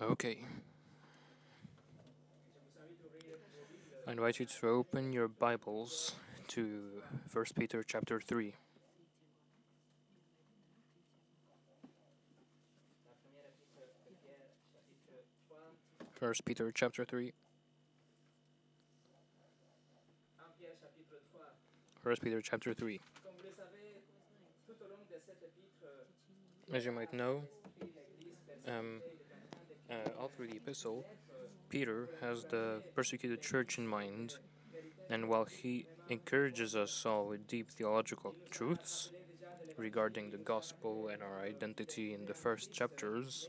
Okay. I invite you to open your Bibles to 1 Peter chapter 3. First Peter chapter 3. First Peter chapter 3. As you might know, um, uh, all through the epistle, Peter has the persecuted church in mind, and while he encourages us all with deep theological truths regarding the gospel and our identity in the first chapters,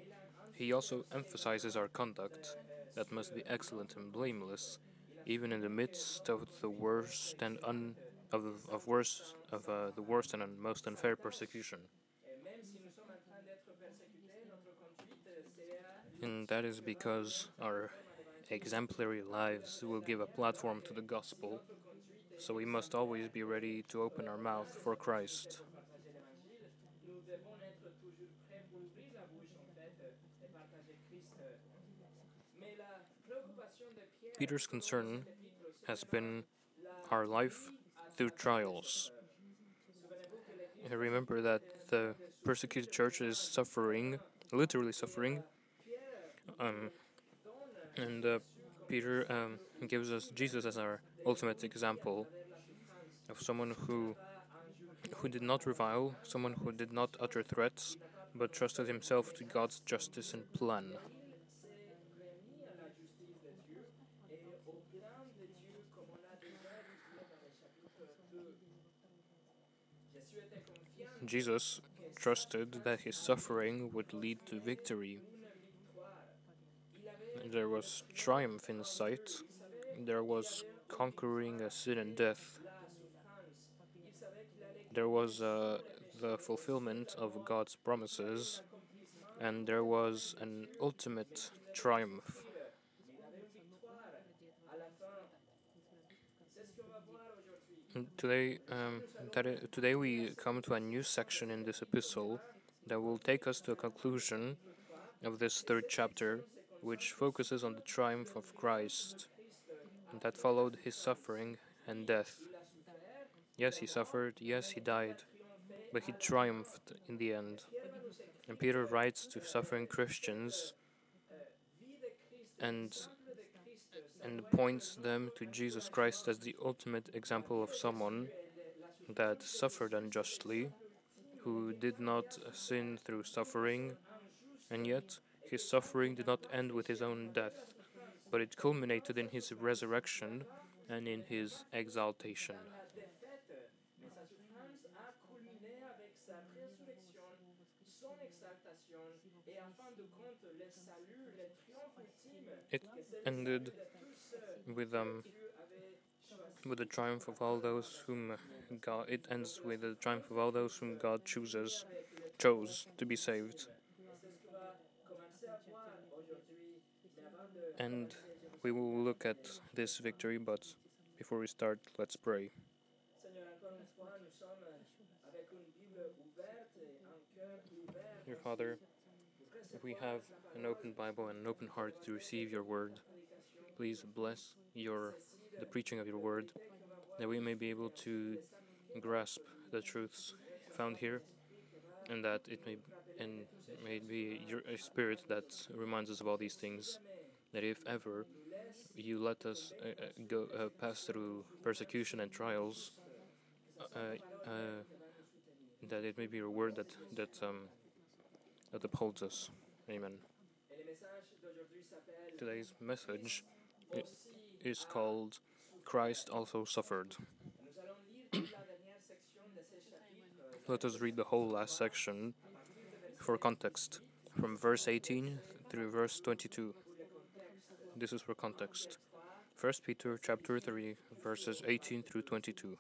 he also emphasizes our conduct that must be excellent and blameless, even in the midst of the worst and un, of, of worst of uh, the worst and most unfair persecution. And that is because our exemplary lives will give a platform to the gospel, so we must always be ready to open our mouth for Christ. Peter's concern has been our life through trials. remember that the persecuted church is suffering, literally suffering, um, and uh, Peter um, gives us Jesus as our ultimate example of someone who who did not revile, someone who did not utter threats, but trusted himself to God's justice and plan. Jesus trusted that his suffering would lead to victory. There was triumph in sight. There was conquering a sin and death. There was uh, the fulfillment of God's promises, and there was an ultimate triumph. Today, um, today we come to a new section in this epistle that will take us to a conclusion of this third chapter, which focuses on the triumph of Christ, and that followed his suffering and death. Yes, he suffered, yes, he died, but he triumphed in the end. And Peter writes to suffering Christians and and points them to Jesus Christ as the ultimate example of someone that suffered unjustly, who did not sin through suffering, and yet his suffering did not end with his own death, but it culminated in his resurrection and in his exaltation. It ended with um with the triumph of all those whom God. It ends with the triumph of all those whom God chooses chose to be saved. And we will look at this victory, but before we start, let's pray. Dear Father, we have an open Bible and an open heart to receive your word. Please bless your the preaching of your word, that we may be able to grasp the truths found here, and that it may and may be your spirit that reminds us of all these things. That if ever you let us uh, uh go uh, pass through persecution and trials, uh, uh, that it may be your word that that um, that upholds us. Amen. Today's message is called Christ also suffered. Let us read the whole last section for context, from verse 18 through verse 22. This is for context. 1 Peter chapter 3 verses 18 through 22.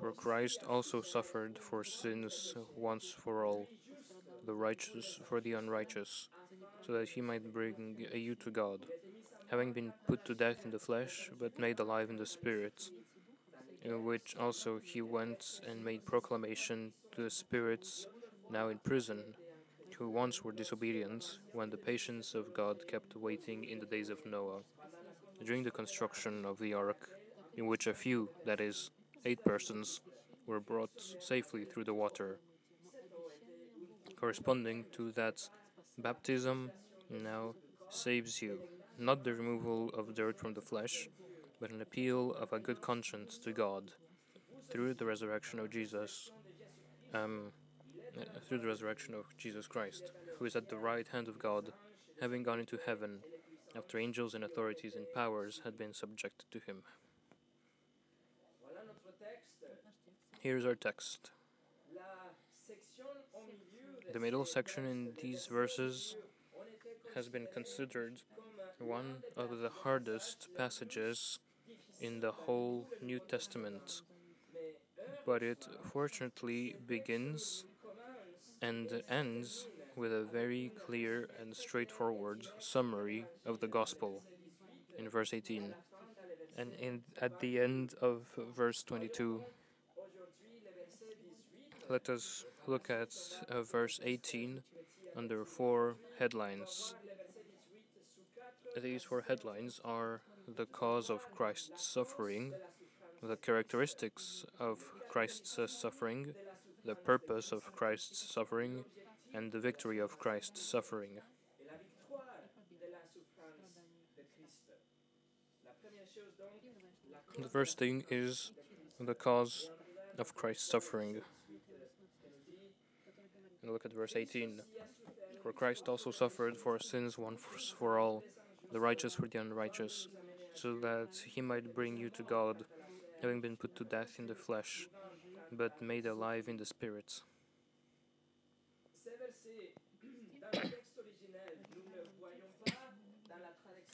For Christ also suffered for sins once for all, the righteous for the unrighteous, so that he might bring you to God, having been put to death in the flesh, but made alive in the spirit, in which also he went and made proclamation to the spirits now in prison, who once were disobedient when the patience of God kept waiting in the days of Noah, during the construction of the ark, in which a few, that is, eight persons, were brought safely through the water. Corresponding to that, baptism now saves you, not the removal of dirt from the flesh, but an appeal of a good conscience to God through the resurrection of Jesus, um, Uh, through the resurrection of Jesus Christ, who is at the right hand of God, having gone into heaven, after angels and authorities and powers had been subjected to him. Here's our text. The middle section in these verses has been considered one of the hardest passages in the whole New Testament, but it fortunately begins and ends with a very clear and straightforward summary of the gospel in verse 18. And in, at the end of verse 22, let us look at uh, verse 18 under four headlines. These four headlines are the cause of Christ's suffering, the characteristics of Christ's suffering, the purpose of Christ's suffering, and the victory of Christ's suffering. The first thing is the cause of Christ's suffering. And look at verse 18. For Christ also suffered for sins once for all, the righteous for the unrighteous, so that he might bring you to God, having been put to death in the flesh, but made alive in the spirit.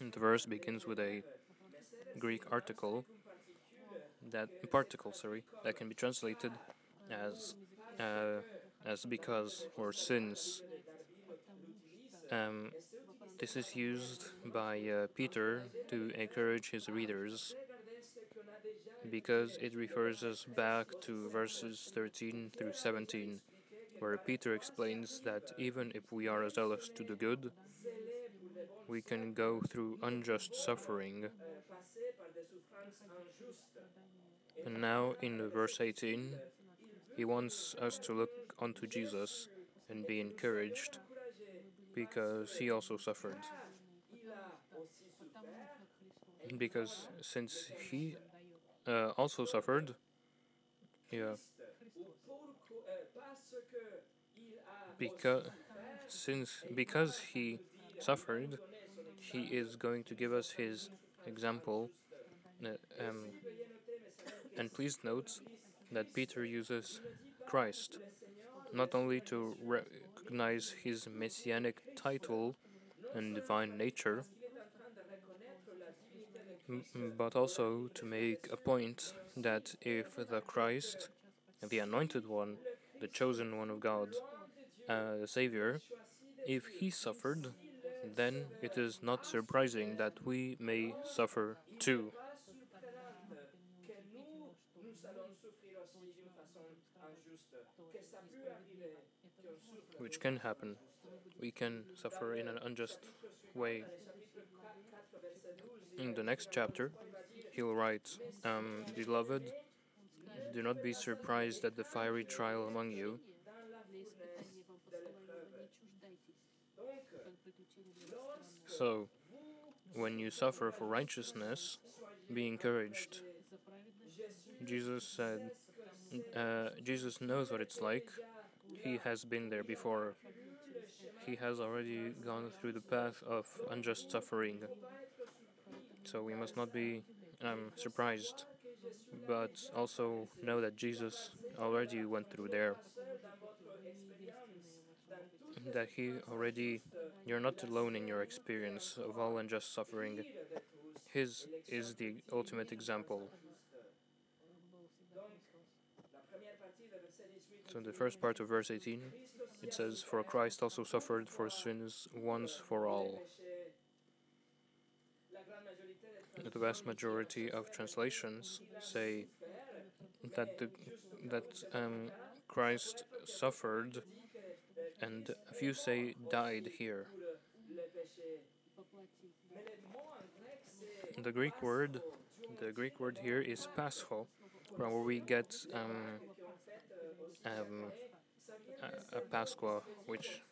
The verse begins with a Greek article that particle, sorry, that can be translated as uh, as because or since. Um, this is used by uh, Peter to encourage his readers because it refers us back to verses 13 through 17, where Peter explains that even if we are zealous to the good, we can go through unjust suffering. And now in verse 18, he wants us to look unto Jesus and be encouraged because he also suffered. Because since he uh, also suffered, yeah, because since because he suffered, he is going to give us his example. Uh, um, and please note that Peter uses Christ not only to recognize his messianic title and divine nature, but also to make a point that if the Christ, the anointed one, the chosen one of God, uh, the Savior, if he suffered, then it is not surprising that we may suffer too. Which can happen. We can suffer in an unjust way. In the next chapter, he'll write, um, Beloved, do not be surprised at the fiery trial among you. So, when you suffer for righteousness, be encouraged. Jesus said, uh, Jesus knows what it's like. He has been there before. He has already gone through the path of unjust suffering. So we must not be um, surprised, but also know that Jesus already went through there. That He already, you're not alone in your experience of all unjust suffering. His is the ultimate example. So, in the first part of verse 18, it says, For Christ also suffered for sins once for all. The vast majority of translations say that the, that um, Christ suffered and a few say died here. The Greek word, the Greek word here is pascho, where we get um, um, a, a Pasqua, which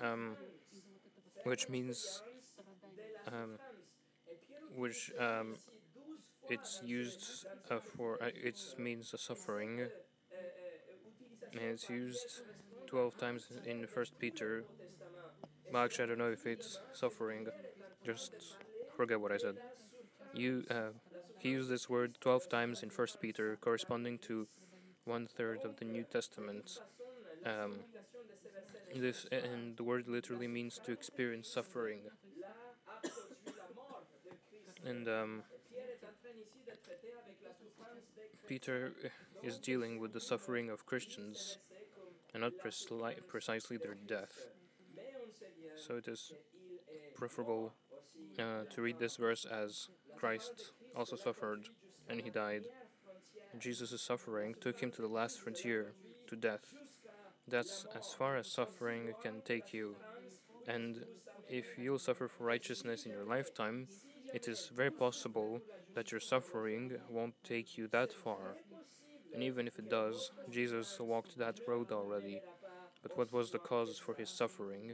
um, which means um, which um, it's used uh, for uh, it means suffering, and it's used twelve times in First Peter. But actually, I don't know if it's suffering. Just forget what I said. You uh, he used this word twelve times in First Peter, corresponding to one third of the New Testament. Um, this and the word literally means to experience suffering. And um, Peter is dealing with the suffering of Christians and not precisely their death. So it is preferable uh, to read this verse as Christ also suffered and he died. Jesus' suffering took him to the last frontier, to death. That's as far as suffering can take you. And if you'll suffer for righteousness in your lifetime, it is very possible that your suffering won't take you that far. And even if it does, Jesus walked that road already. But what was the cause for his suffering?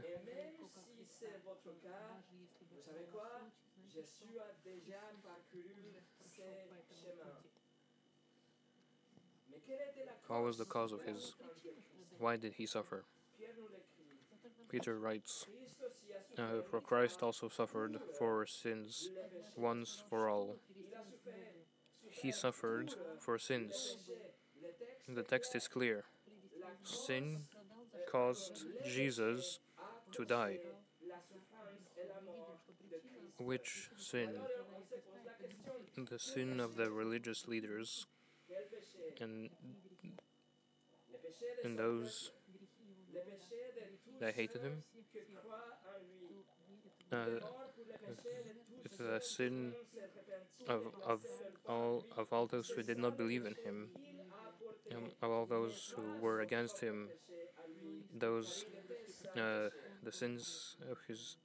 What was the cause of his? Why did he suffer? Peter writes, uh, For Christ also suffered for sins once for all. He suffered for sins. The text is clear. Sin caused Jesus to die. Which sin? The sin of the religious leaders and, and those that hated him. Uh, the sin of, of all of all those who did not believe in him, um, of all those who were against him, those uh, the sins of his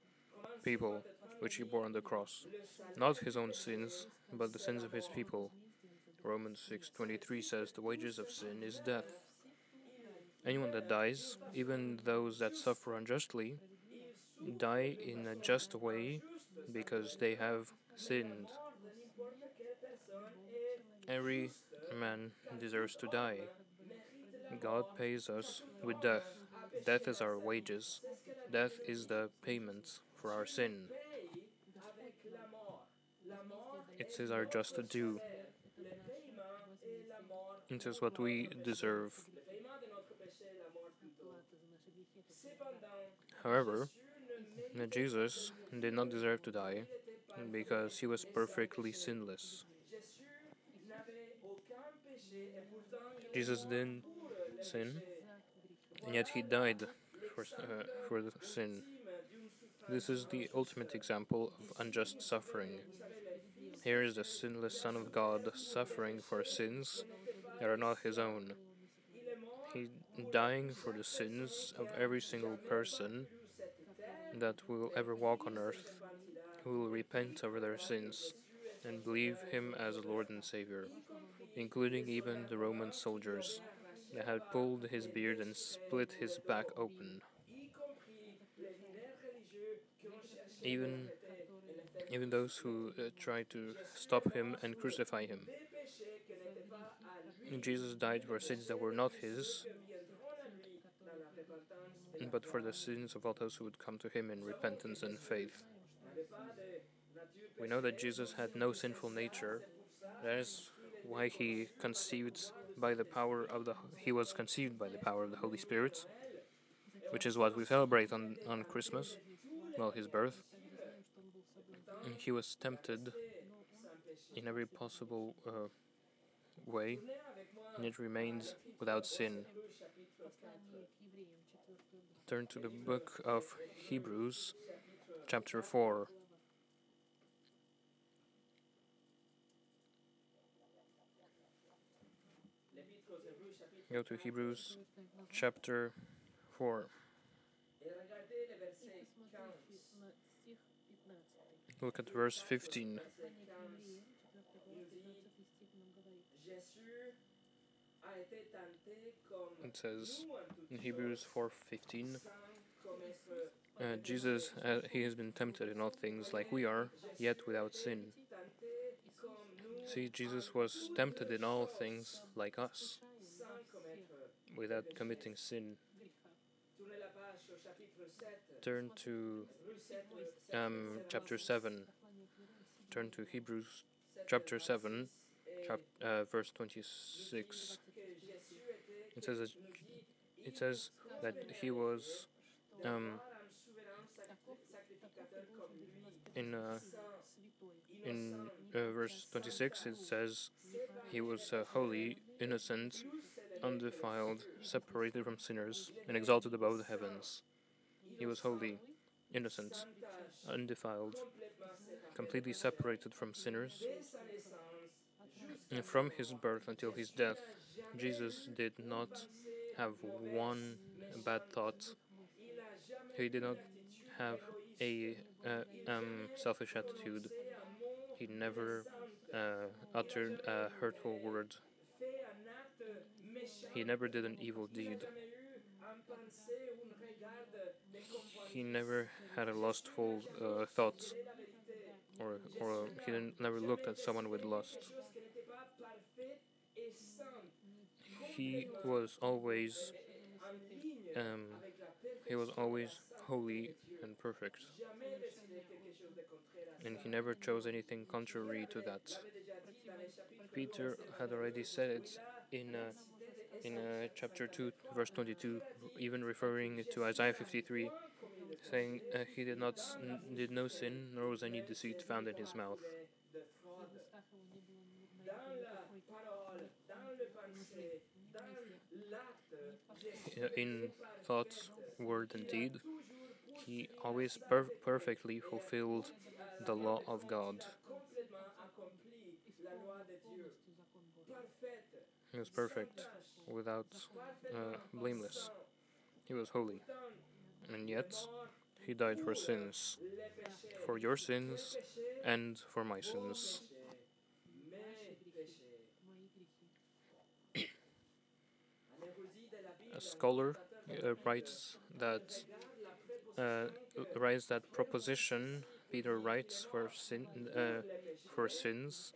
people which he bore on the cross, not his own sins, but the sins of his people. Romans 6:23 says the wages of sin is death. Anyone that dies, even those that suffer unjustly, die in a just way because they have sinned. Every man deserves to die. God pays us with death. Death is our wages. Death is the payment for our sin. It is our just due. It is what we deserve. However, Jesus did not deserve to die because he was perfectly sinless. Jesus didn't sin, and yet he died for, uh, for the sin. This is the ultimate example of unjust suffering. Here is the sinless Son of God suffering for sins that are not his own. He dying for the sins of every single person that will ever walk on earth who will repent over their sins and believe him as Lord and Savior, including even the Roman soldiers that had pulled his beard and split his back open. Even even those who uh, tried to stop him and crucify him. Jesus died for sins that were not his, but for the sins of all those who would come to him in repentance and faith. We know that Jesus had no sinful nature. That is why he conceived by the power of the he was conceived by the power of the Holy Spirit, which is what we celebrate on on Christmas, well, his birth. And he was tempted in every possible uh, way, and it remains without sin. Turn to the book of Hebrews, chapter 4. Go to Hebrews chapter 4. Look at verse 15. It says in Hebrews 4:15, uh, Jesus, uh, he has been tempted in all things like we are, yet without sin. See, Jesus was tempted in all things like us, without committing sin. Turn to um, chapter 7. Turn to Hebrews chapter 7, chap, uh, verse 26. It says that, it says that he was um, in uh, in uh, verse 26 it says he was uh, holy, innocent, undefiled, separated from sinners, and exalted above the heavens. He was holy, innocent, undefiled, completely separated from sinners. And from his birth until his death, Jesus did not have one bad thought. He did not have a uh, um, selfish attitude. He never uh, uttered a hurtful word. He never did an evil deed. He never had a lustful uh, thought, or, or he never looked at someone with lust. He was always um, he was always holy and perfect, and he never chose anything contrary to that. Peter had already said it in uh, in uh, chapter 2, verse 22, even referring to Isaiah 53, saying uh, he did not did no sin, nor was any deceit found in his mouth. In thought, word, and deed, he always per perfectly fulfilled the law of God. He was perfect, without uh, blameless. He was holy, and yet he died for sins, for your sins and for my sins. A scholar uh, writes that uh, writes that proposition Peter writes for sin uh, for sins.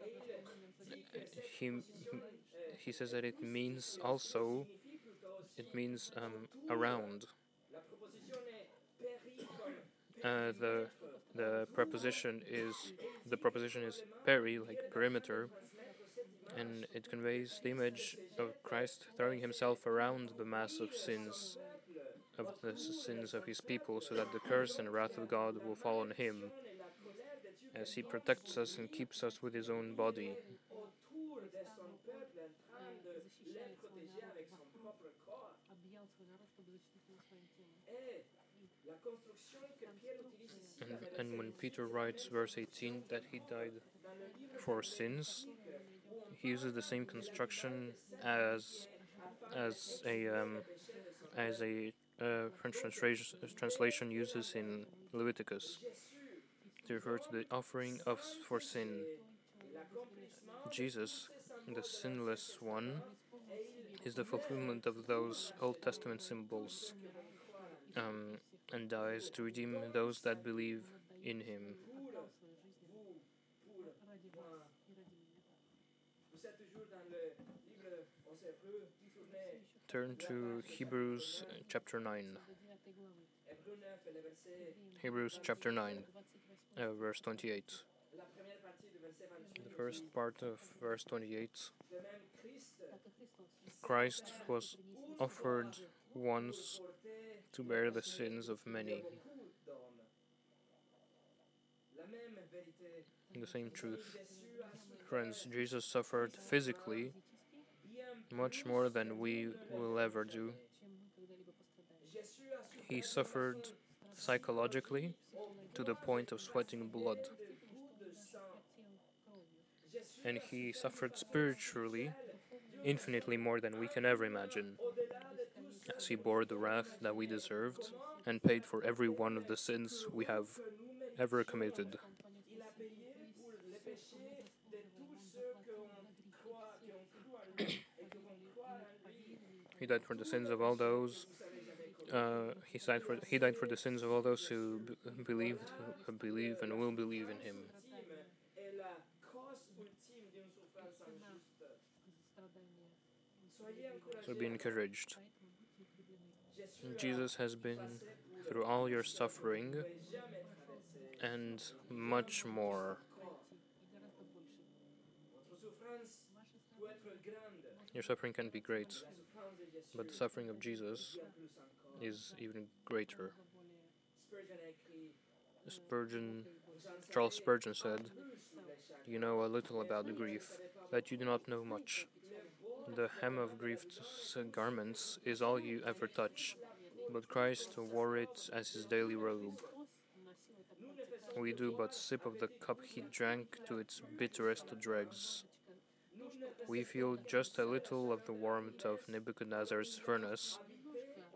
He he says that it means also it means um, around. Uh, the the preposition is the preposition is peri, like perimeter, and it conveys the image of Christ throwing himself around the mass of sins, of the sins of his people, so that the curse and wrath of God will fall on him, as he protects us and keeps us with his own body. And, and when Peter writes, verse 18, that he died for sins, he uses the same construction as as a um, as a uh, French translation, translation uses in Leviticus to refer to the offering of for sin. Jesus, the sinless one, is the fulfillment of those Old Testament symbols um, and dies to redeem those that believe in him. Turn to Hebrews chapter 9. Hebrews chapter 9, uh, verse 28. In the first part of verse 28 Christ was offered once to bear the sins of many. In The same truth. Friends, Jesus suffered physically much more than we will ever do. He suffered psychologically to the point of sweating blood. And he suffered spiritually infinitely more than we can ever imagine. as he bore the wrath that we deserved and paid for every one of the sins we have ever committed. He died for the sins of all those. Uh, he died for he died for the sins of all those who b- believed, who believe, and will believe in him. So be encouraged. Jésus has been through all your suffering and much more. Your suffering can be great, but the suffering of Jesus is even greater. Spurgeon Charles Spurgeon said. You know a little about the grief, but you do not know much. The hem of grief's garments is all you ever touch, but Christ wore it as his daily robe. We do but sip of the cup he drank to its bitterest dregs. We feel just a little of the warmth of Nebuchadnezzar's furnace,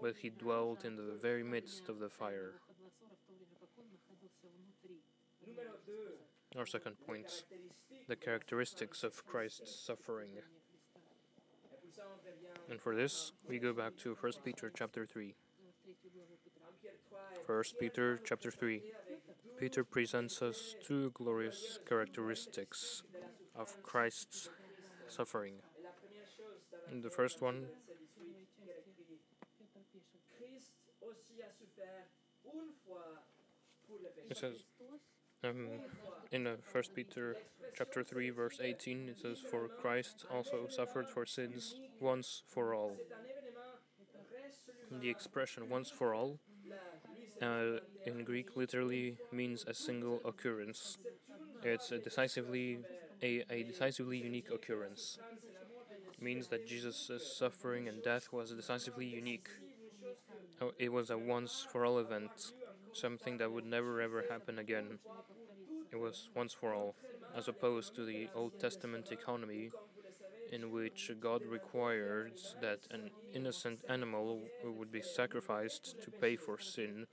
but he dwelt in the very midst of the fire. Our second point the characteristics of Christ's suffering. And for this, we go back to 1 Peter chapter 3. en Pierre 3 et 1 Peter chapter 3. Peter presents us two glorious characteristics of Christ's suffering. And the first one, verset 18, il est écrit Christ aussi a souffert une fois pour le péché. it says um, in uh, 1 Peter chapter 3 verse 18, it says, For Christ also suffered for sins once for all. The expression once for all uh, in Greek literally means a single occurrence. It's a decisively a, a decisively unique occurrence. Means that Jesus' suffering and death was decisively unique. Oh, It was a once for all event, something that would never ever happen again. It was once for all, as opposed to the Old Testament economy, in which God required that an innocent animal would be sacrificed to pay for sin,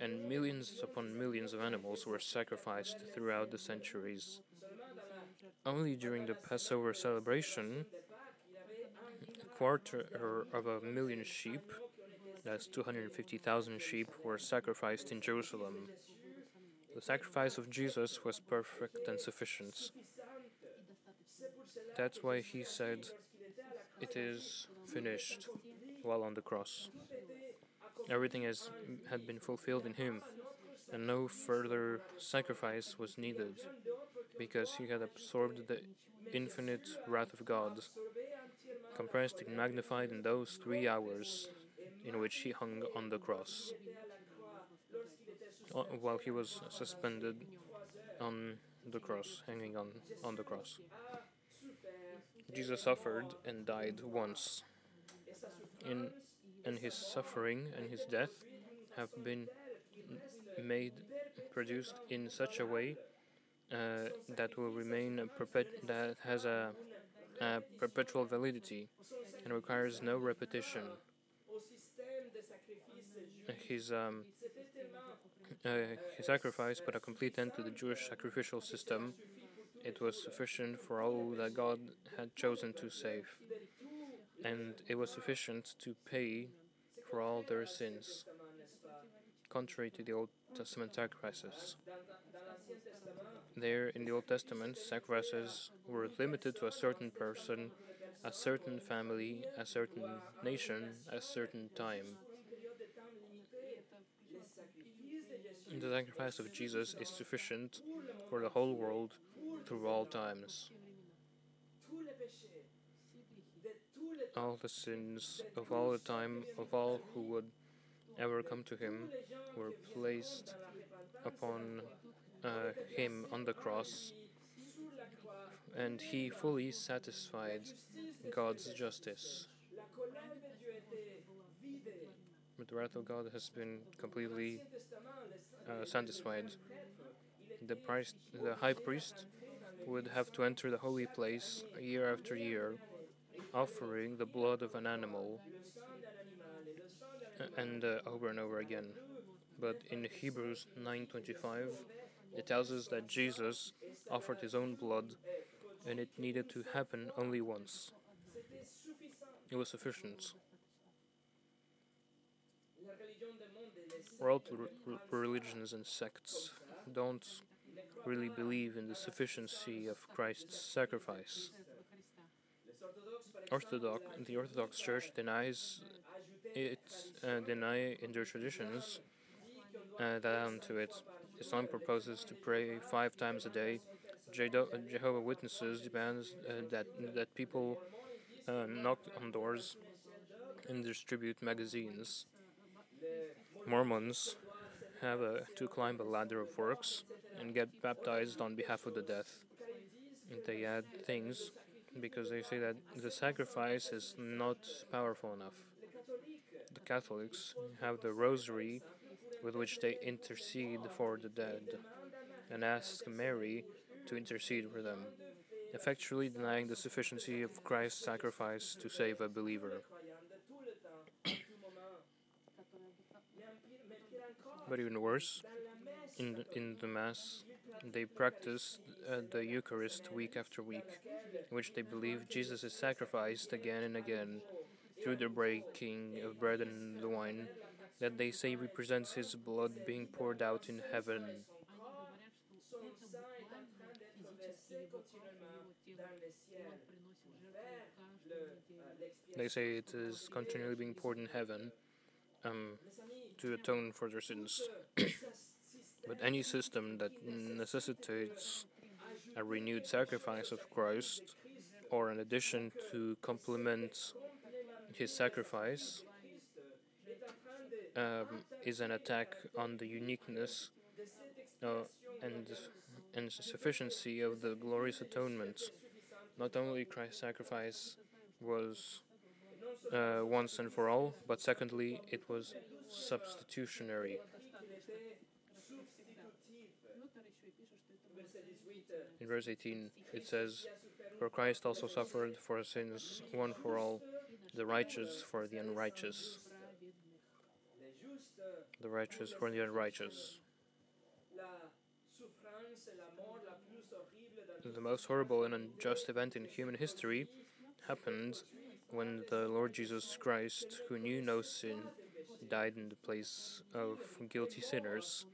and millions upon millions of animals were sacrificed throughout the centuries. Only during the Passover celebration, a quarter of a million sheep, that's 250,000 sheep, were sacrificed in Jerusalem. The sacrifice of Jesus was perfect and sufficient. That's why he said, It is finished, while on the cross. Everything has, had been fulfilled in him, and no further sacrifice was needed, because he had absorbed the infinite wrath of God, compressed and magnified in those three hours in which he hung on the cross, uh, while he was suspended on the cross, hanging on, on the cross. Jesus suffered and died once. In, and his suffering and his death have been made, produced in such a way uh, that will remain a perpet- that has a, a perpetual validity and requires no repetition. His um, uh, his sacrifice put a complete end to the Jewish sacrificial system. It was sufficient for all that God had chosen to save, and it was sufficient to pay for all their sins, contrary to the Old Testament sacrifices. There, in the Old Testament, sacrifices were limited to a certain person, a certain family, a certain nation, a certain time. The sacrifice of Jesus is sufficient for the whole world through all times. All the sins of all the time of all who would ever come to him were placed upon uh, him on the cross, and he fully satisfied God's justice. But the wrath of God has been completely uh, satisfied. The, priest, the high priest would have to enter the holy place year after year, offering the blood of an animal, animal and uh, over and over again. But in Hebrews 9:25, it tells us that Jesus offered his own blood, and it needed to happen only once. It was sufficient. World religions and sects don't really believe in the sufficiency of Christ's sacrifice. les orthodoxes, par Orthodox, the Orthodox Church denies it, uh, deny in their traditions uh, that add to it. Islam proposes to pray five times a day. Jehovah Witnesses demands uh, that that people uh, knock on doors and distribute magazines. Mormons have uh, to climb a ladder of works and get baptized on behalf of the death. They add things because they say that the sacrifice is not powerful enough. The Catholics have the rosary with which they intercede for the dead and ask Mary to intercede for them, effectually denying the sufficiency of Christ's sacrifice to save a believer. But even worse, in the, in the Mass, they practice uh, the Eucharist week after week, in which they believe Jesus is sacrificed again and again through the breaking of bread and the wine, that they say represents his blood being poured out in heaven. They say it is continually being poured in heaven um, to atone for their sins. But any system that necessitates a renewed sacrifice of Christ, or an addition to complement his sacrifice, um, is an attack on the uniqueness uh, and and sufficiency of the glorious atonement. Not only Christ's sacrifice was uh, once and for all, but secondly, it was substitutionary. qu'il était substitutif. Verset 18. In verse 18, it says, For Christ also suffered for sins, one for all, the righteous for the unrighteous, the righteous for the unrighteous. The most horrible and unjust event in human history happened when the Lord Jesus Christ, who knew no sin, died in the place of guilty sinners,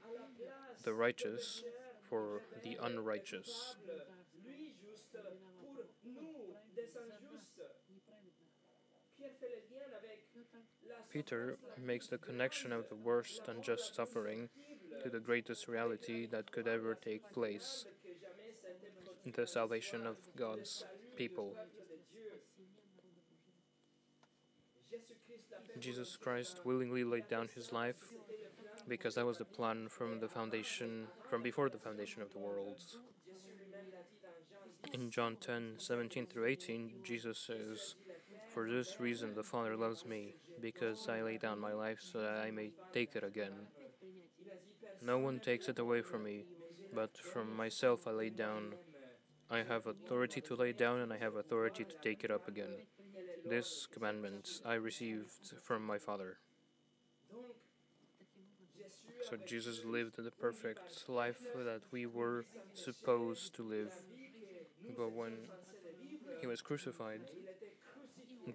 the righteous for the unrighteous. Peter makes the connection of the worst unjust suffering to the greatest reality that could ever take place the salvation of God's people. Jesus Christ willingly laid down his life because that was the plan from the foundation, from before the foundation of the world. In John 10 17 through 18, Jesus says, For this reason the Father loves me, because I lay down my life so that I may take it again. No one takes it away from me, but from myself I lay down. I have authority to lay down, and I have authority to take it up again. This commandment I received from my Father. So Jesus lived the perfect life that we were supposed to live. But when he was crucified,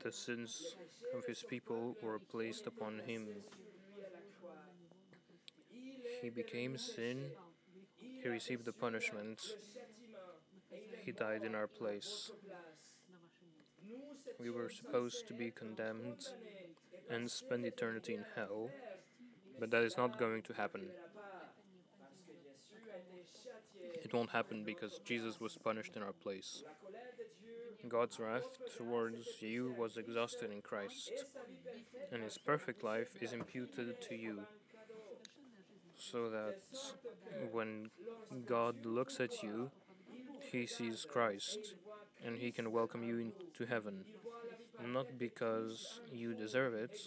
the sins of his people were placed upon him. He became sin, he received the punishment, he died in our place. We were supposed to be condemned and spend eternity in hell, but that is not going to happen. It won't happen because Jesus was punished in our place. God's wrath towards you was exhausted in Christ, and his perfect life is imputed to you, so that when God looks at you, he sees Christ, and he can welcome you into heaven, not because you deserve it,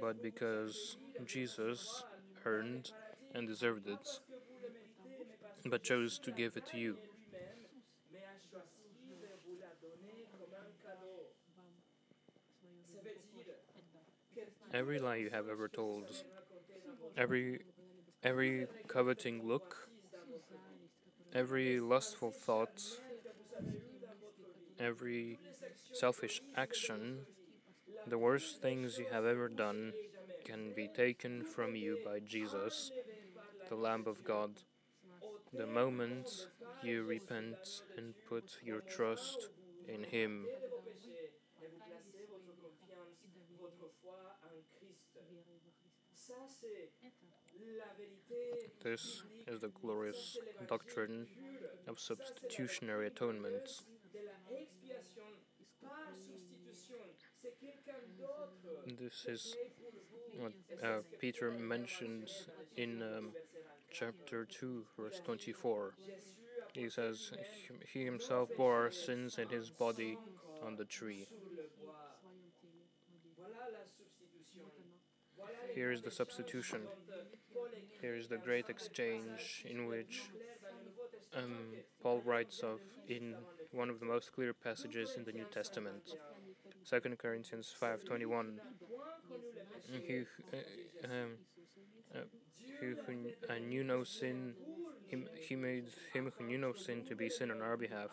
but because Jesus earned and deserved it, but chose to give it to you. every lie you have ever told, every every coveting look, every lustful thought, every selfish action, the worst things you have ever done can be taken from you by Jesus, the Lamb of God, the moment you repent and put your trust in Him. This is the glorious doctrine of substitutionary atonement. This is what uh, Peter mentions in um, chapter 2, verse 24. He says, He himself bore our sins in his body on the tree. Here is the substitution. Here is the great exchange in which um, Paul writes of in one of the most clear passages in the New Testament, 2 Corinthians 5:21. He, uh, um, uh, who, who uh, knew no sin, he, he made him who knew no sin to be sin on our behalf,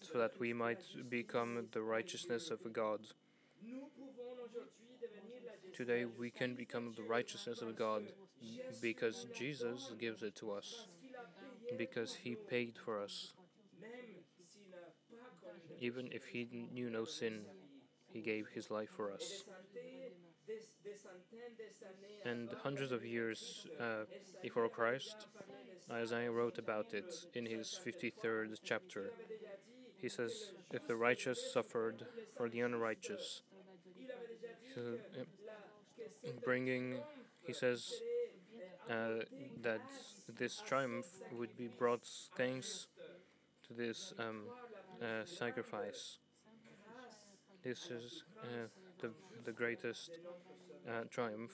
so that we might become the righteousness of God. Today we can become the righteousness of God because Jesus gives it to us, because He paid for us. Even if He knew no sin, He gave His life for us. And hundreds of years uh, before Christ, Isaiah wrote about it in his 53rd chapter. He says, If the righteous suffered for the unrighteous, so, uh, bringing, he says, uh, that this triumph would be brought thanks to this um, uh, sacrifice. This is uh, the, the greatest uh, triumph.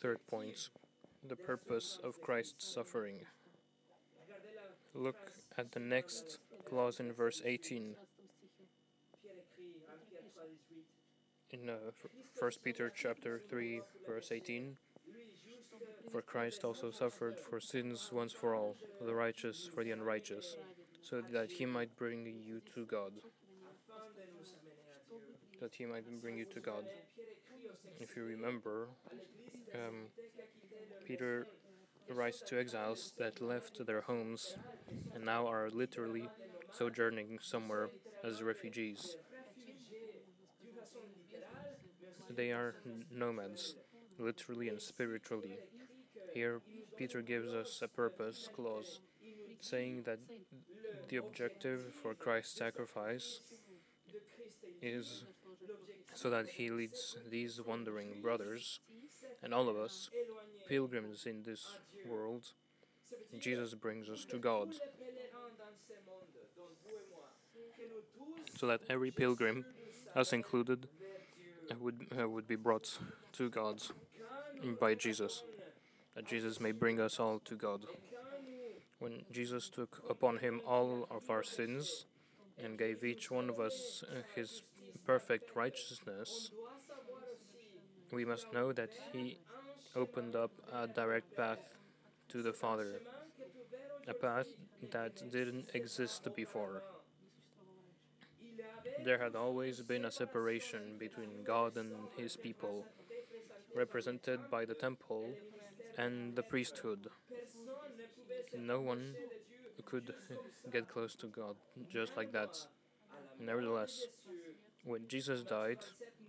Third point the purpose of Christ's suffering. Look at the next clause in verse 18. In uh, 1 Peter chapter 3 verse 18 For Christ also suffered for sins once for all the righteous for the unrighteous so that he might bring you to God. That he might bring you to God. If you remember um, Peter writes to exiles that left their homes and now are literally sojourning somewhere as refugees. They are nomads, literally and spiritually. Here, Peter gives us a purpose clause, saying that the objective for Christ's sacrifice is so that he leads these wandering brothers and all of us, pilgrims in this world, Jesus brings us to God. So that every pilgrim, us included, would, uh, would be brought to God by Jesus, that Jesus may bring us all to God. When Jesus took upon him all of our sins and gave each one of us his perfect righteousness, we must know that He opened up a direct path to the Father, a path that didn't exist before. There had always been a separation between God and His people, represented by the temple and the priesthood. No one could get close to God just like that. Nevertheless, when Jesus died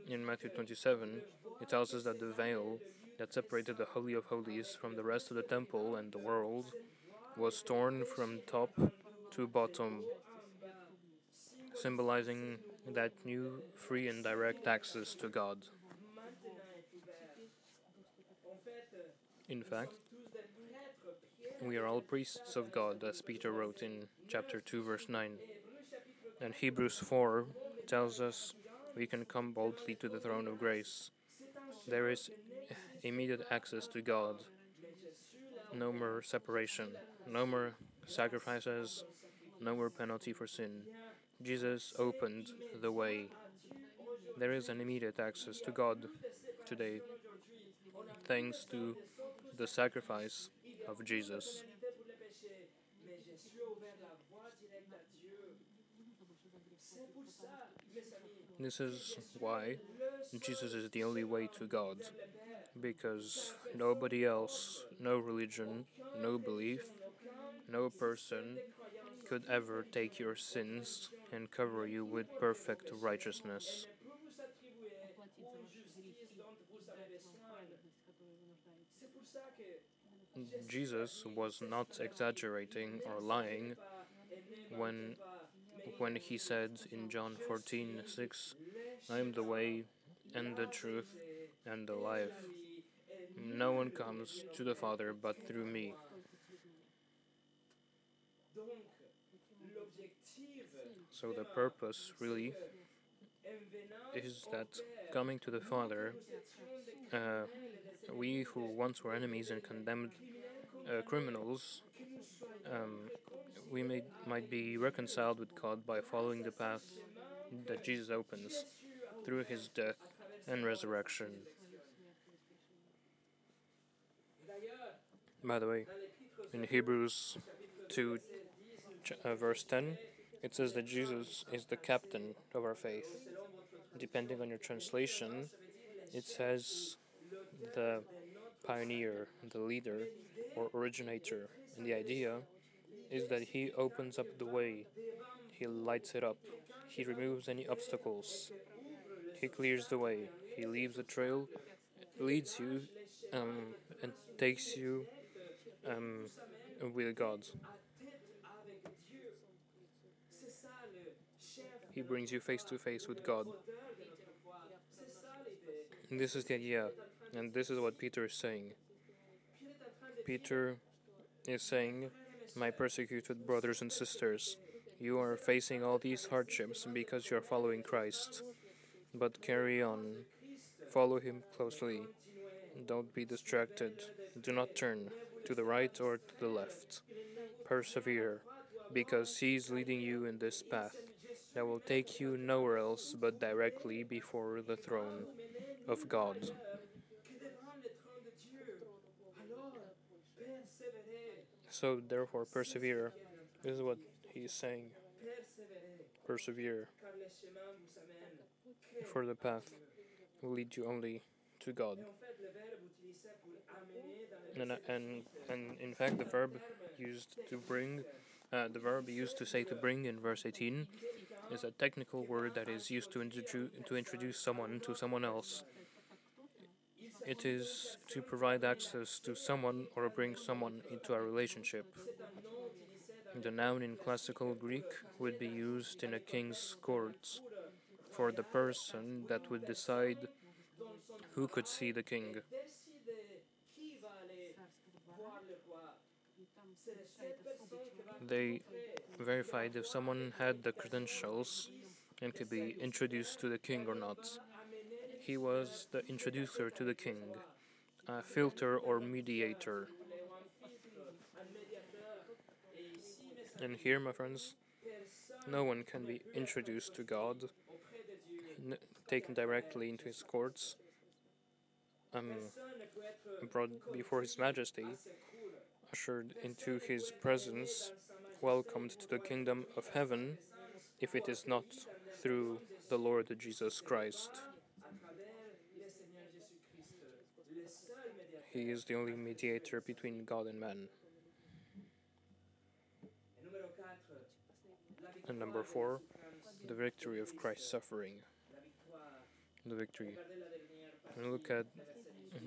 in Matthew 27, it tells us that the veil that separated the Holy of Holies from the rest of the temple and the world was torn from top to bottom, symbolizing that new, free, and direct access to God. In fact, we are all priests of God, as Peter wrote in chapter 2, verse 9. And Hebrews 4 tells us we can come boldly to the throne of grace. There is immediate access to God. No more separation, no more sacrifices, no more penalty for sin. Jesus opened the way. There is an immediate access to God today thanks to the sacrifice of Jesus. This is why Jesus is the only way to God, because nobody else, no religion, no belief, no person could ever take your sins and cover you with perfect righteousness. Jesus was not exaggerating or lying when when he said in John 14:6, I am the way and the truth and the life. No one comes to the Father but through me. So the purpose really is that coming to the Father, uh, we who once were enemies and condemned uh, criminals, um, we may, might be reconciled with God by following the path that Jesus opens through his death and resurrection. By the way, in Hebrews 2, uh, verse 10, it says that Jesus is the captain of our faith. Depending on your translation, it says the pioneer, the leader, or originator. And the idea is that he opens up the way, he lights it up, he removes any obstacles, he clears the way, he leaves a trail, leads you, um, and takes you um, with God. He brings you face to face with God. And this is the idea, and this is what Peter is saying. Peter is saying, My persecuted brothers and sisters, you are facing all these hardships because you are following Christ. But carry on, follow Him closely. Don't be distracted. Do not turn to the right or to the left. Persevere, because He is leading you in this path that will take you nowhere else but directly before the throne of God. So, therefore, persevere. This is what he is saying. Persevere. For the path will lead you only to God. And, uh, and, and in fact, the verb used to bring, uh, the verb used to say to bring in verse 18 is a technical word that is used to, introdu- to introduce someone to someone else. It is to provide access to someone or bring someone into a relationship. The noun in classical Greek would be used in a king's court for the person that would decide who could see the king. They verified if someone had the credentials and could be introduced to the king or not. He was the introducer to the king, a filter or mediator. And here, my friends, no one can be introduced to God, taken directly into his courts, um, brought before his majesty, into his presence, welcomed to the kingdom of heaven, if it is not through the Lord Jesus Christ. He is the only mediator between God and man. And number four, the victory of Christ's suffering. The victory. And look at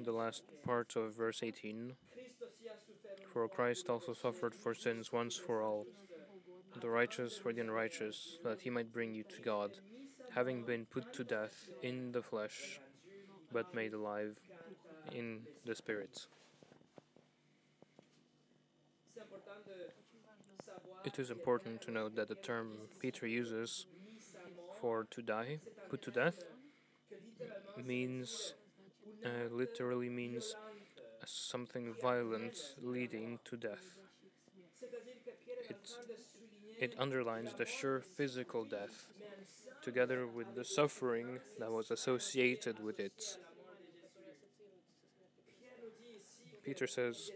the last part of verse 18. For Christ also suffered for sins once for all, the righteous for the unrighteous, that he might bring you to God, having been put to death in the flesh, but made alive in the Spirit. It is important to note that the term Peter uses for to die, put to death, means uh, literally means something violent leading to death. It It underlines the sure physical death, together with the suffering that was associated with it. Peter says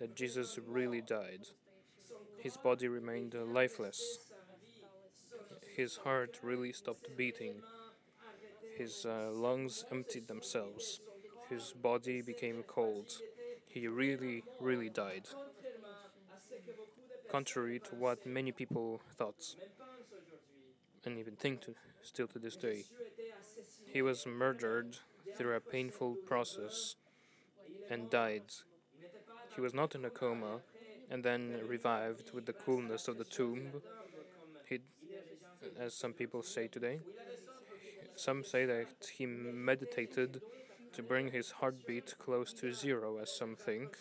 that Jesus really died. His body remained lifeless. His heart really stopped beating. His uh, lungs emptied themselves. His body became cold. He really, really died. Contrary to what many people thought and even think to, still to this day. He was murdered through a painful process and died. He was not in a coma and then revived with the coolness of the tomb. He, as some people say today, some say that he meditated to bring his heartbeat close to zero, as some think.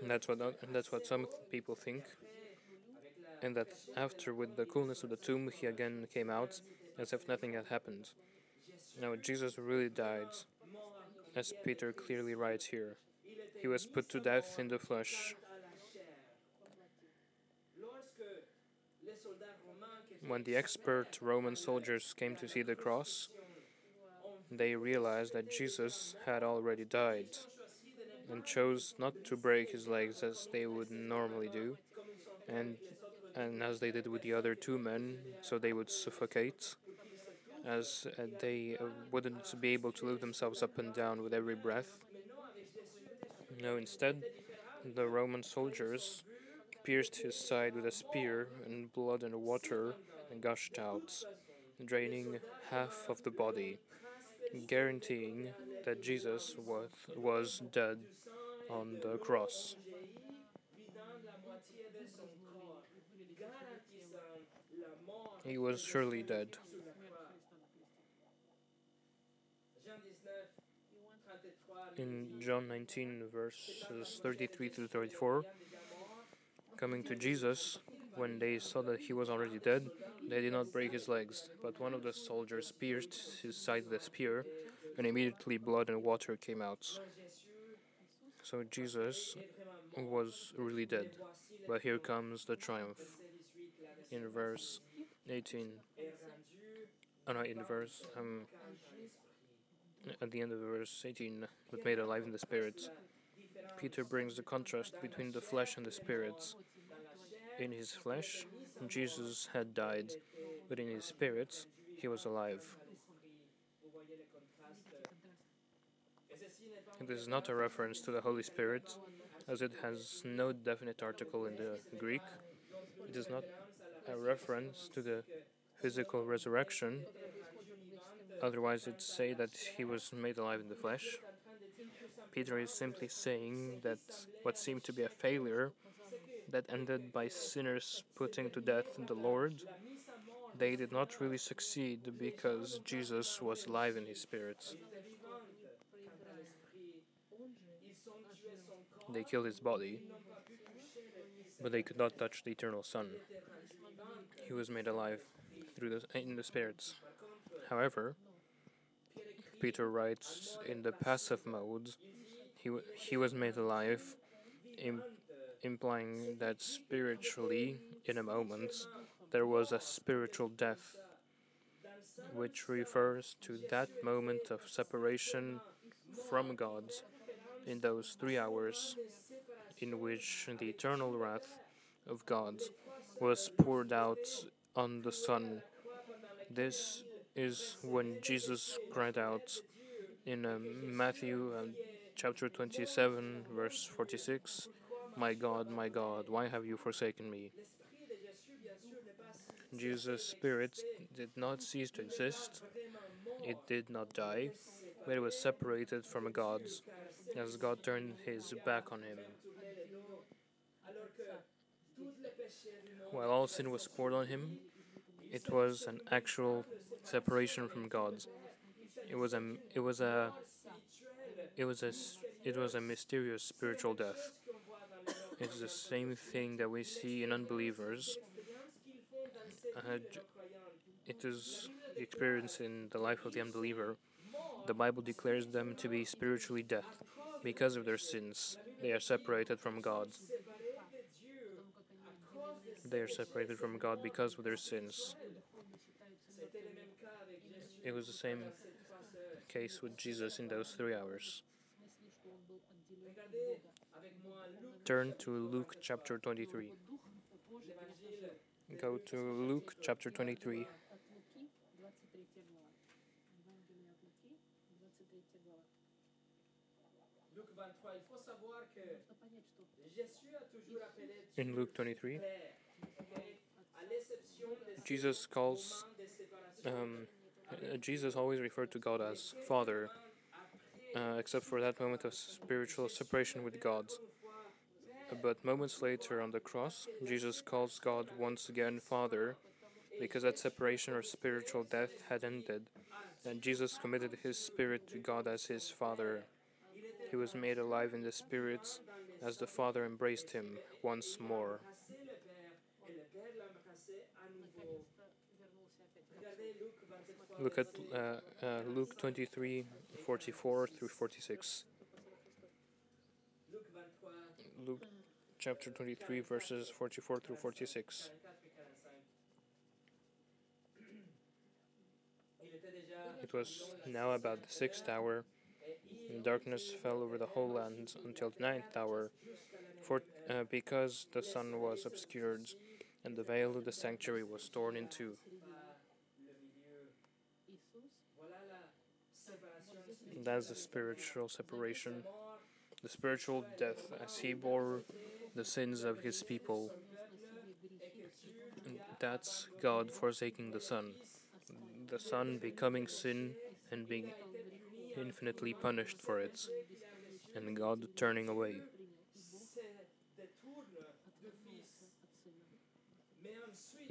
And that's what that's what some people think. And that after, with the coolness of the tomb, he again came out as if nothing had happened. No, Jesus really died, as Peter clearly writes here. He was put to death in the flesh. When the expert Roman soldiers came to see the cross, they realized that Jesus had already died and chose not to break his legs as they would normally do, and, and as they did with the other two men, so they would suffocate, as uh, they uh, wouldn't be able to lift themselves up and down with every breath. No, instead, the Roman soldiers pierced his side with a spear, and blood and water gushed out, draining half of the body, guaranteeing that Jesus was, was dead on the cross. He was surely dead. In John 19, verses 33 to 34, coming to Jesus, when they saw that he was already dead, they did not break his legs, but one of the soldiers pierced his side with a spear, and immediately blood and water came out. So Jesus was really dead. But here comes the triumph. In verse 18, oh no, in verse, um, at the end of verse 18, but made alive in the spirits. Peter brings the contrast between the flesh and the spirits. In his flesh, Jesus had died, but in his spirit, he was alive. This is not a reference to the Holy Spirit, as it has no definite article in the Greek. It is not a reference to the physical resurrection. Otherwise, it'd say that he was made alive in the flesh. Peter is simply saying that what seemed to be a failure that ended by sinners putting to death the Lord, they did not really succeed because Jesus was alive in his spirit. They killed his body, but they could not touch the eternal Son. He was made alive through the, in the spirits. However, Peter writes in the passive mode, he, he was made alive in implying that spiritually, in a moment, there was a spiritual death, which refers to that moment of separation from God in those three hours in which the eternal wrath of God was poured out on the Son. This is when Jesus cried out in uh, Matthew uh, chapter 27, verse 46 my God, my God, why have you forsaken me? Jesus' spirit did not cease to exist, it did not die, but it was separated from God's, as God turned his back on him. While all sin was poured on him, it was an actual separation from God's. It was a it was a it was a it was a mysterious spiritual death. It's the same thing that we see in unbelievers. Uh, it is the experience in the life of the unbeliever. The Bible declares them to be spiritually dead because of their sins. They are separated from God. they are separated from God because of their sins. It was the same Verset 3, sœurs. case with Jesus in those three hours. Turn to Luke chapter 23. Go to Luke chapter 23. In Luke 23, Jesus calls, um, uh, Jesus always referred to God as Father uh, except for that moment of spiritual separation with God. But moments later on the cross, Jesus calls God once again Father because that separation or spiritual death had ended, and Jesus committed his spirit to God as his Father. He was made alive in the Spirit as the Father embraced him once more. Look at uh, uh, Luke 23 44 through 46. Luke chapter 23, verses 44 through 46. 44 et 45. Il était déjà It was now about the sixth hour, and darkness fell over the whole land until the ninth hour, for uh, because the sun was obscured, and the veil of the sanctuary was torn in two. That's the spiritual separation, the spiritual death, as he bore the sins of his people. That's God forsaking the Son, the Son becoming sin and being infinitely punished for it, and God turning away.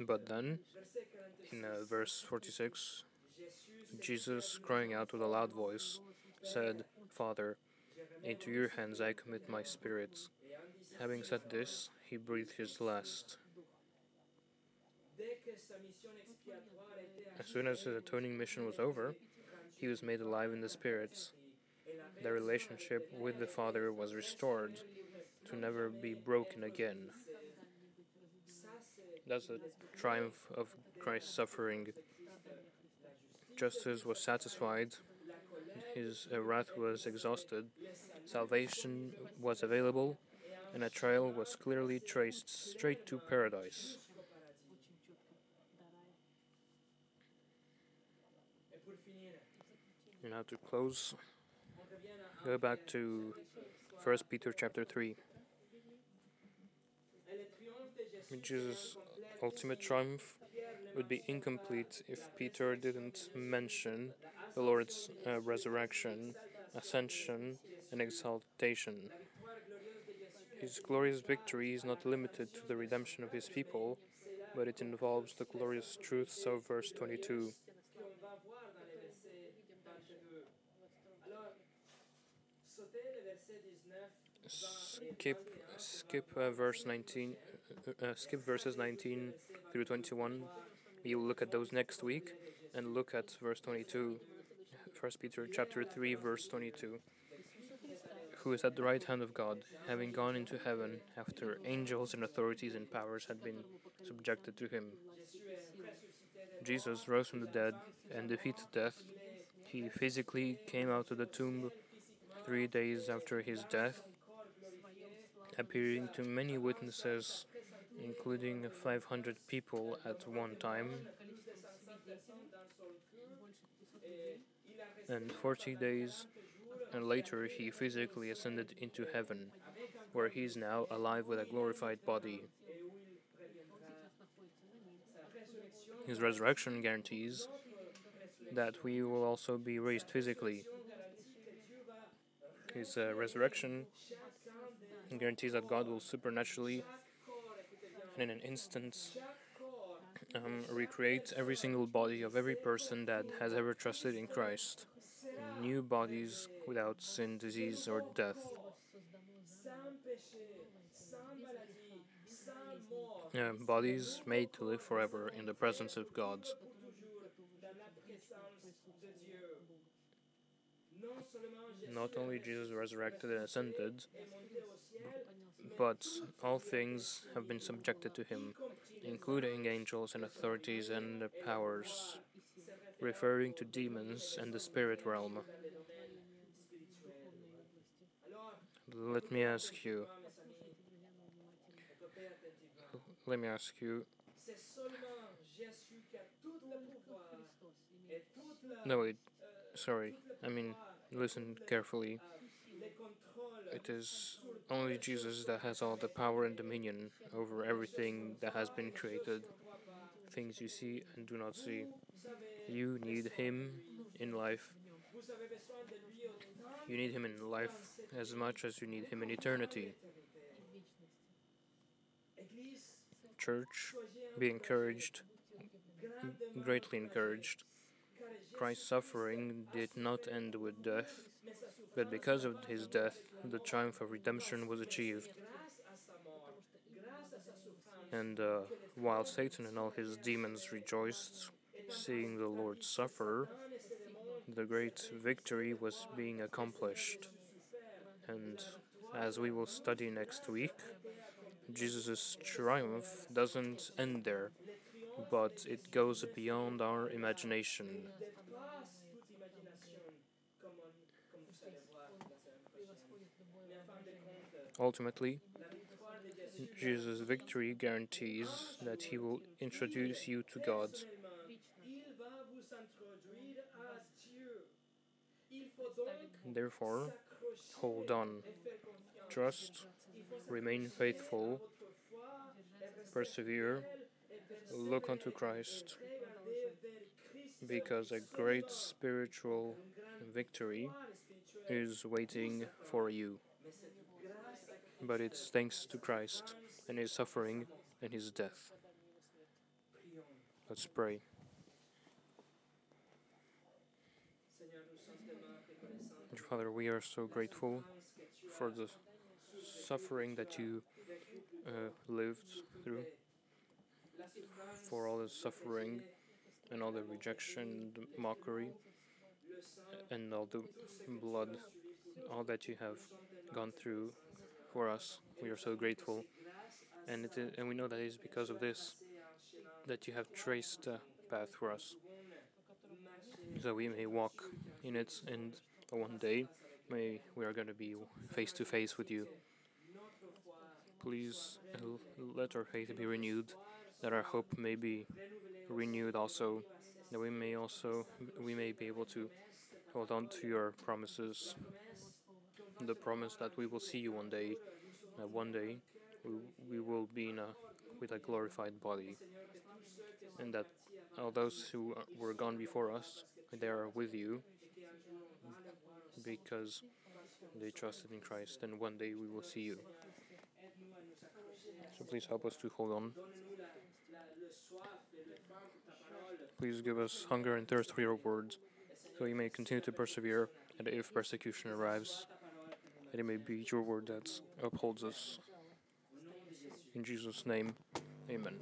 But then, in uh, verse 46, Jésus Jesus, crying out with a loud voice, said, Father, into your hands I commit my spirit. Having said this, he breathed his last. As soon as his atoning mission was over, he was made alive in the spirits. The relationship with the Father was restored to never be broken again. That's the triumph of Christ's suffering justice was satisfied, his uh, wrath was exhausted, salvation was available, and a trail was clearly traced straight to paradise. Now to close, go back to 1 Peter chapter 3. Jesus' ultimate triumph would be incomplete if Peter didn't mention the Lord's uh, resurrection, ascension, and exaltation. His glorious victory is not limited to the redemption of his people, but it involves the glorious truths of verse 22. qu'on va voir dans les versets 22. Alors, sautez le verset 19. Skip, skip uh, verse 19, uh, uh, skip verses 19 through 21. We will look at those next week, and look at verse 22. 1 Peter chapter 3, verse 22. Who is at the right hand of God, having gone into heaven after angels and authorities and powers had been subjected to him. Jesus rose from the dead and defeated death. He physically came out of the tomb three days after his death, appearing to many witnesses, including 500 people at one time, and 40 days and later he physically ascended into heaven, where he is now alive with a glorified body. His resurrection guarantees that we will also be raised physically. His uh, resurrection guarantees that God will supernaturally, and in an instant, um, recreate every single body of every person that has ever trusted in Christ. New bodies without sin, disease, or death. Bodies made to live forever in the presence of God. Not only Jesus resurrected and ascended, but all things have been subjected to him, including angels and authorities and powers, referring to demons and the spirit realm. Let me ask you, let me ask you, no, it, euh, sorry, I mean, listen carefully. It is only Jesus that has all the power and dominion over everything that has been created, things you see and do not see. You need Him in life. You need Him in life as much as you need Him in eternity. Church, be encouraged, greatly encouraged. Christ's suffering did not end with death, but because of His death, the triumph of redemption was achieved. And uh, while Satan and all his demons rejoiced, seeing the Lord suffer, the great victory was being accomplished. And as we will study next week, Jesus' triumph doesn't end there, but it goes beyond our imagination. Ultimately, Jésus victory guarantees that he will introduce you to God. Therefore, hold on, trust, remain faithful, persevere, look unto. Christ, because a great spiritual victory is waiting for you. But it's thanks to Christ and his suffering and his death. Let's pray. Father, we are so grateful for the suffering that you uh, lived through, for all the suffering and all the rejection, the mockery, and all the blood, all that you have gone through for us. We are so grateful, and it is, and we know that it is because of this that you have traced a path for us, so we may walk in it, and one day may we are going to be face to face with you. Please uh, let our faith be renewed, that our hope may be renewed also, that we may also we may be able to hold on to your promises, the promise that we will see you one day, that one day we, we will be in a with a glorified body, and that all those who were gone before us they are with you because they trusted in Christ, and one day we will see you. So please help us to hold on. Please give us hunger and thirst for your words, so we may continue to persevere, and if persecution arrives, that it may be your word that upholds us. In Jesus' name, amen.